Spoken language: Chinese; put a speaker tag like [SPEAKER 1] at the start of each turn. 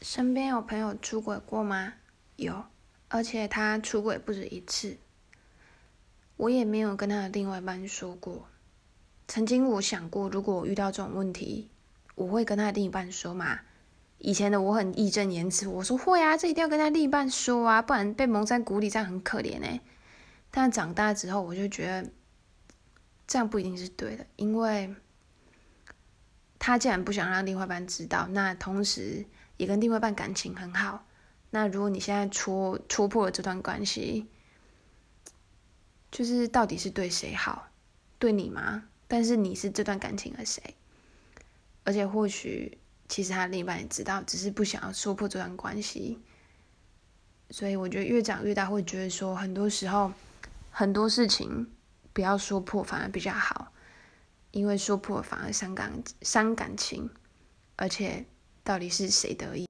[SPEAKER 1] 身边有朋友出轨过吗？有，而且他出轨不止一次。我也没有跟他的另外一半说过。曾经我想过，如果我遇到这种问题，我会跟他的另一半说嘛？以前的我很义正言辞，我说会啊，这一定要跟他另一半说啊，不然被蒙在鼓里，这样很可怜哎。但长大之后，我就觉得这样不一定是对的，因为他既然不想让另外一半知道，那同时。也跟另外一半感情很好，那如果你现在戳戳破了这段关系，就是到底是对谁好？对你吗？但是你是这段感情的谁？而且或许其实他另一半也知道，只是不想要说破这段关系。所以我觉得越长越大，会觉得说很多时候很多事情不要说破反而比较好，因为说破反而伤感伤感情，而且。到底是谁得意？